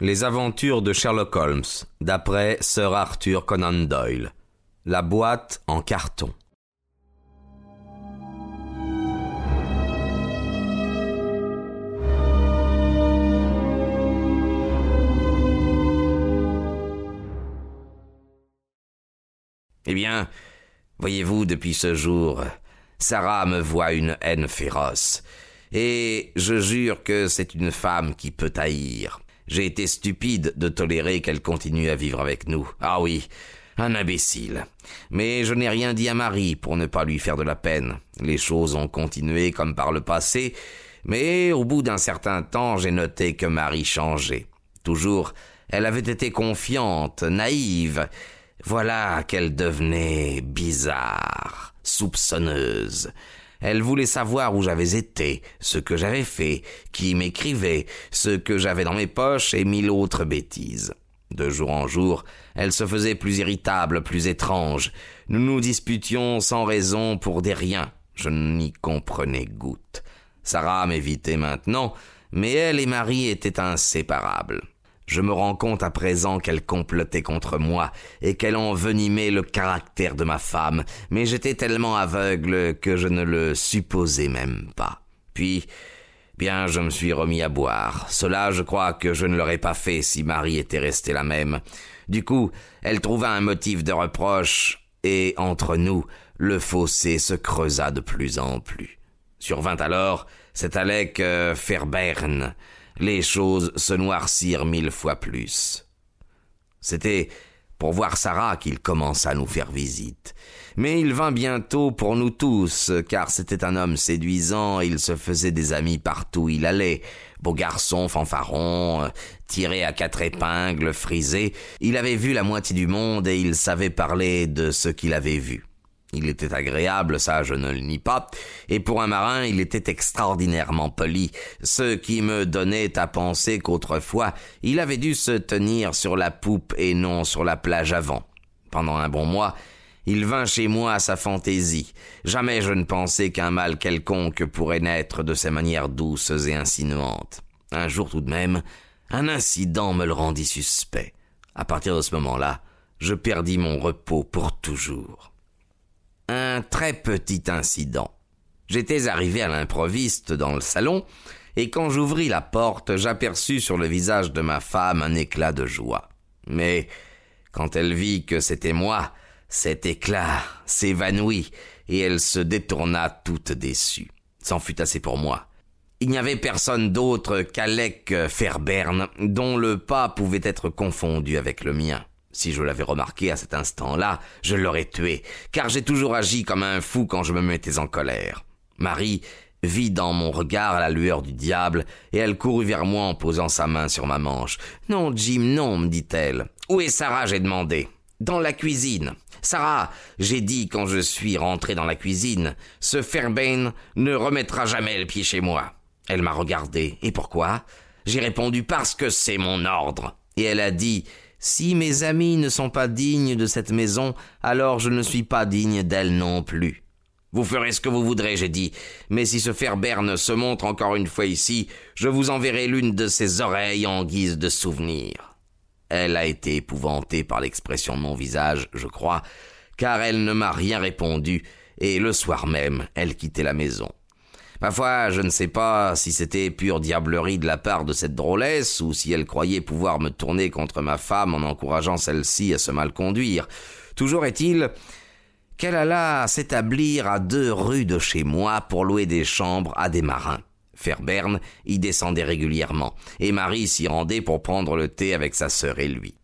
Les aventures de Sherlock Holmes, d'après Sir Arthur Conan Doyle. La boîte en carton. Eh bien, voyez-vous, depuis ce jour, Sarah me voit une haine féroce. Et je jure que c'est une femme qui peut haïr. J'ai été stupide de tolérer qu'elle continue à vivre avec nous. Ah oui, un imbécile. Mais je n'ai rien dit à Marie pour ne pas lui faire de la peine. Les choses ont continué comme par le passé, mais au bout d'un certain temps, j'ai noté que Marie changeait. Toujours, elle avait été confiante, naïve. Voilà qu'elle devenait bizarre, soupçonneuse. Elle voulait savoir où j'avais été, ce que j'avais fait, qui m'écrivait, ce que j'avais dans mes poches et mille autres bêtises. De jour en jour, elle se faisait plus irritable, plus étrange. Nous nous disputions sans raison pour des riens. Je n'y comprenais goutte. Sarah m'évitait maintenant, mais elle et Marie étaient inséparables. Je me rends compte à présent qu'elle complotait contre moi et qu'elle envenimait le caractère de ma femme, mais j'étais tellement aveugle que je ne le supposais même pas. Puis, bien, je me suis remis à boire. Cela, je crois que je ne l'aurais pas fait si Marie était restée la même. Du coup, elle trouva un motif de reproche, et entre nous, le fossé se creusa de plus en plus. Survint alors cet Alec euh, les choses se noircirent mille fois plus. C'était pour voir Sarah qu'il commença à nous faire visite. Mais il vint bientôt pour nous tous, car c'était un homme séduisant, il se faisait des amis partout où il allait. Beau garçon, fanfaron, tiré à quatre épingles, frisé, il avait vu la moitié du monde et il savait parler de ce qu'il avait vu. Il était agréable, ça je ne le nie pas, et pour un marin il était extraordinairement poli, ce qui me donnait à penser qu'autrefois il avait dû se tenir sur la poupe et non sur la plage avant. Pendant un bon mois, il vint chez moi à sa fantaisie. Jamais je ne pensais qu'un mal quelconque pourrait naître de ses manières douces et insinuantes. Un jour tout de même, un incident me le rendit suspect. À partir de ce moment-là, je perdis mon repos pour toujours un très petit incident. J'étais arrivé à l'improviste dans le salon, et quand j'ouvris la porte, j'aperçus sur le visage de ma femme un éclat de joie. Mais quand elle vit que c'était moi, cet éclat s'évanouit, et elle se détourna toute déçue. C'en fut assez pour moi. Il n'y avait personne d'autre qu'Alec Fairbairn, dont le pas pouvait être confondu avec le mien. Si je l'avais remarqué à cet instant-là, je l'aurais tué, car j'ai toujours agi comme un fou quand je me mettais en colère. Marie vit dans mon regard la lueur du diable, et elle courut vers moi en posant sa main sur ma manche. Non, Jim, non, me dit-elle. Où est Sarah? J'ai demandé. Dans la cuisine. Sarah, j'ai dit quand je suis rentré dans la cuisine, ce Fairbairn ne remettra jamais le pied chez moi. Elle m'a regardé. Et pourquoi? J'ai répondu parce que c'est mon ordre. Et elle a dit si mes amis ne sont pas dignes de cette maison, alors je ne suis pas digne d'elle non plus. Vous ferez ce que vous voudrez, j'ai dit, mais si ce Fairbairn se montre encore une fois ici, je vous enverrai l'une de ses oreilles en guise de souvenir. Elle a été épouvantée par l'expression de mon visage, je crois, car elle ne m'a rien répondu, et le soir même, elle quittait la maison. Ma foi, je ne sais pas si c'était pure diablerie de la part de cette drôlesse, ou si elle croyait pouvoir me tourner contre ma femme en encourageant celle-ci à se mal conduire. Toujours est-il qu'elle alla s'établir à deux rues de chez moi pour louer des chambres à des marins. Fairbairn y descendait régulièrement, et Marie s'y rendait pour prendre le thé avec sa sœur et lui.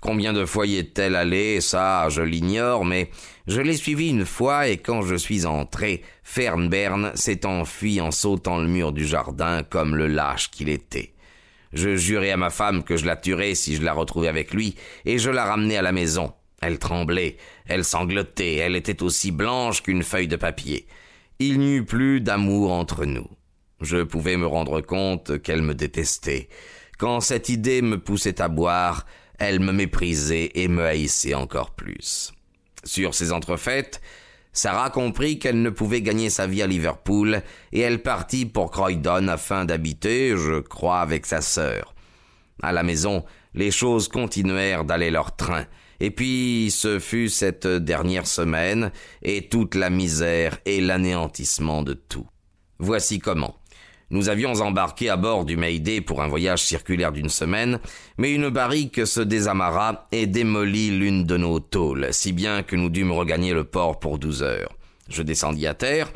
Combien de fois y est-elle allée, ça, je l'ignore, mais je l'ai suivie une fois et quand je suis entré, Fernbern s'est enfui en sautant le mur du jardin comme le lâche qu'il était. Je jurai à ma femme que je la tuerais si je la retrouvais avec lui, et je la ramenai à la maison. Elle tremblait, elle sanglotait, elle était aussi blanche qu'une feuille de papier. Il n'y eut plus d'amour entre nous. Je pouvais me rendre compte qu'elle me détestait. Quand cette idée me poussait à boire, elle me méprisait et me haïssait encore plus. Sur ces entrefaites, Sarah comprit qu'elle ne pouvait gagner sa vie à Liverpool et elle partit pour Croydon afin d'habiter, je crois, avec sa sœur. À la maison, les choses continuèrent d'aller leur train. Et puis ce fut cette dernière semaine, et toute la misère et l'anéantissement de tout. Voici comment. Nous avions embarqué à bord du Mayday pour un voyage circulaire d'une semaine, mais une barrique se désamarra et démolit l'une de nos tôles, si bien que nous dûmes regagner le port pour douze heures. Je descendis à terre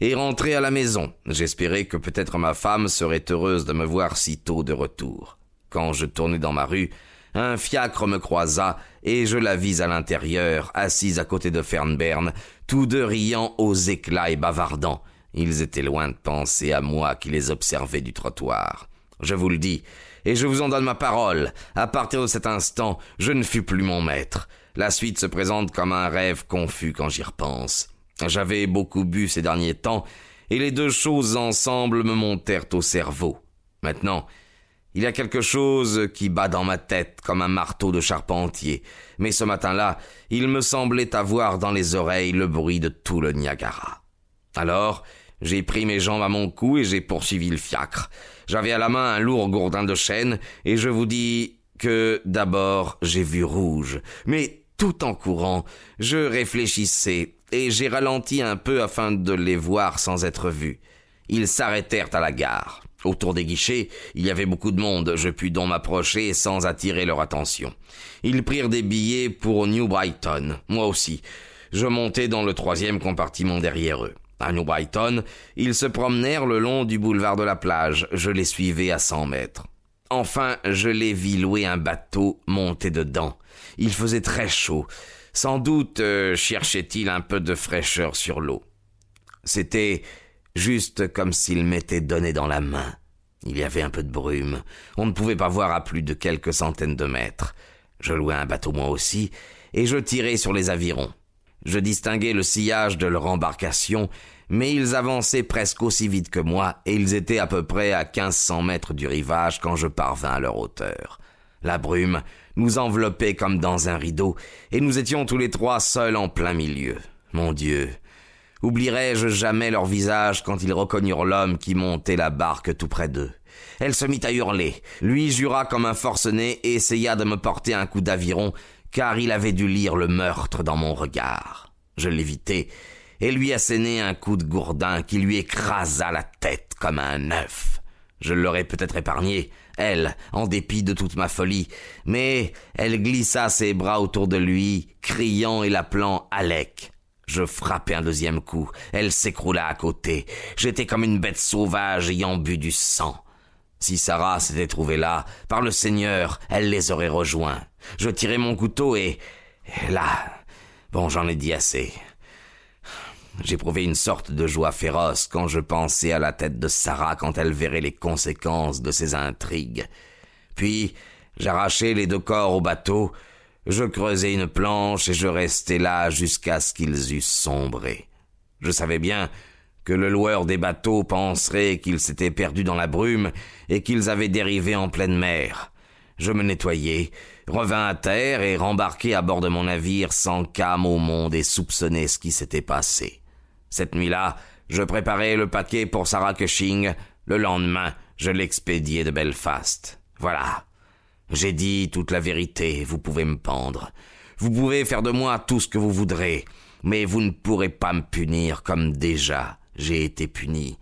et rentrai à la maison. J'espérais que peut-être ma femme serait heureuse de me voir si tôt de retour. Quand je tournai dans ma rue, un fiacre me croisa et je la vis à l'intérieur, assise à côté de Fernberne, tous deux riant aux éclats et bavardant. Ils étaient loin de penser à moi qui les observais du trottoir. Je vous le dis, et je vous en donne ma parole, à partir de cet instant, je ne fus plus mon maître. La suite se présente comme un rêve confus quand j'y repense. J'avais beaucoup bu ces derniers temps, et les deux choses ensemble me montèrent au cerveau. Maintenant, il y a quelque chose qui bat dans ma tête comme un marteau de charpentier, mais ce matin-là, il me semblait avoir dans les oreilles le bruit de tout le Niagara. Alors, j'ai pris mes jambes à mon cou et j'ai poursuivi le fiacre. J'avais à la main un lourd gourdin de chêne, et je vous dis que d'abord j'ai vu rouge. Mais tout en courant, je réfléchissais, et j'ai ralenti un peu afin de les voir sans être vu. Ils s'arrêtèrent à la gare. Autour des guichets, il y avait beaucoup de monde, je pus donc m'approcher sans attirer leur attention. Ils prirent des billets pour New Brighton, moi aussi. Je montai dans le troisième compartiment derrière eux. À New Brighton, ils se promenèrent le long du boulevard de la plage. Je les suivais à cent mètres. Enfin, je les vis louer un bateau, monter dedans. Il faisait très chaud. Sans doute euh, cherchait-il un peu de fraîcheur sur l'eau. C'était juste comme s'il m'était donné dans la main. Il y avait un peu de brume. On ne pouvait pas voir à plus de quelques centaines de mètres. Je louai un bateau moi aussi, et je tirai sur les avirons. Je distinguais le sillage de leur embarcation, mais ils avançaient presque aussi vite que moi, et ils étaient à peu près à quinze cents mètres du rivage quand je parvins à leur hauteur. La brume nous enveloppait comme dans un rideau, et nous étions tous les trois seuls en plein milieu. Mon Dieu. Oublierai-je jamais leur visage quand ils reconnurent l'homme qui montait la barque tout près d'eux. Elle se mit à hurler. Lui jura comme un forcené et essaya de me porter un coup d'aviron, car il avait dû lire le meurtre dans mon regard. Je l'évitai et lui assénai un coup de gourdin qui lui écrasa la tête comme un œuf. Je l'aurais peut-être épargné, elle, en dépit de toute ma folie, mais elle glissa ses bras autour de lui, criant et l'appelant Alec. Je frappai un deuxième coup, elle s'écroula à côté. J'étais comme une bête sauvage ayant bu du sang. Si Sarah s'était trouvée là, par le Seigneur, elle les aurait rejoints. Je tirai mon couteau et... là... Bon, j'en ai dit assez. J'éprouvais une sorte de joie féroce quand je pensais à la tête de Sarah quand elle verrait les conséquences de ses intrigues. Puis, j'arrachai les deux corps au bateau, je creusai une planche et je restai là jusqu'à ce qu'ils eussent sombré. Je savais bien que le loueur des bateaux penserait qu'ils s'étaient perdus dans la brume et qu'ils avaient dérivé en pleine mer. Je me nettoyai, revins à terre et rembarquai à bord de mon navire sans qu'âme au monde ait soupçonné ce qui s'était passé. Cette nuit-là, je préparai le paquet pour Sarah Cushing. Le lendemain, je l'expédiai de Belfast. Voilà. J'ai dit toute la vérité, vous pouvez me pendre. Vous pouvez faire de moi tout ce que vous voudrez, mais vous ne pourrez pas me punir comme déjà j'ai été puni.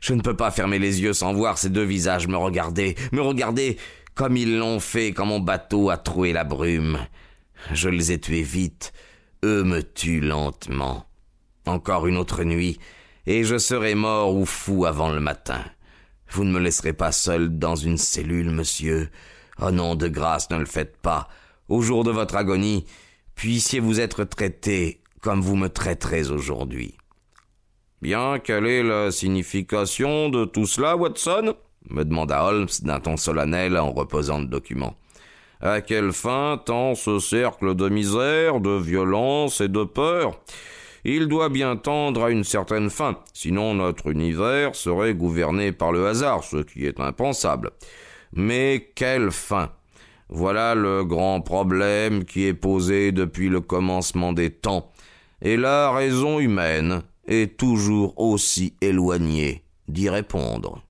Je ne peux pas fermer les yeux sans voir ces deux visages me regarder, me regarder comme ils l'ont fait quand mon bateau a troué la brume. Je les ai tués vite, eux me tuent lentement. Encore une autre nuit, et je serai mort ou fou avant le matin. Vous ne me laisserez pas seul dans une cellule, monsieur. Oh non, de grâce, ne le faites pas. Au jour de votre agonie, puissiez-vous être traité comme vous me traiterez aujourd'hui. Bien, quelle est la signification de tout cela, Watson? me demanda Holmes d'un ton solennel en reposant le document. À quelle fin tend ce cercle de misère, de violence et de peur? Il doit bien tendre à une certaine fin, sinon notre univers serait gouverné par le hasard, ce qui est impensable. Mais quelle fin? Voilà le grand problème qui est posé depuis le commencement des temps. Et la raison humaine? Est toujours aussi éloigné d'y répondre.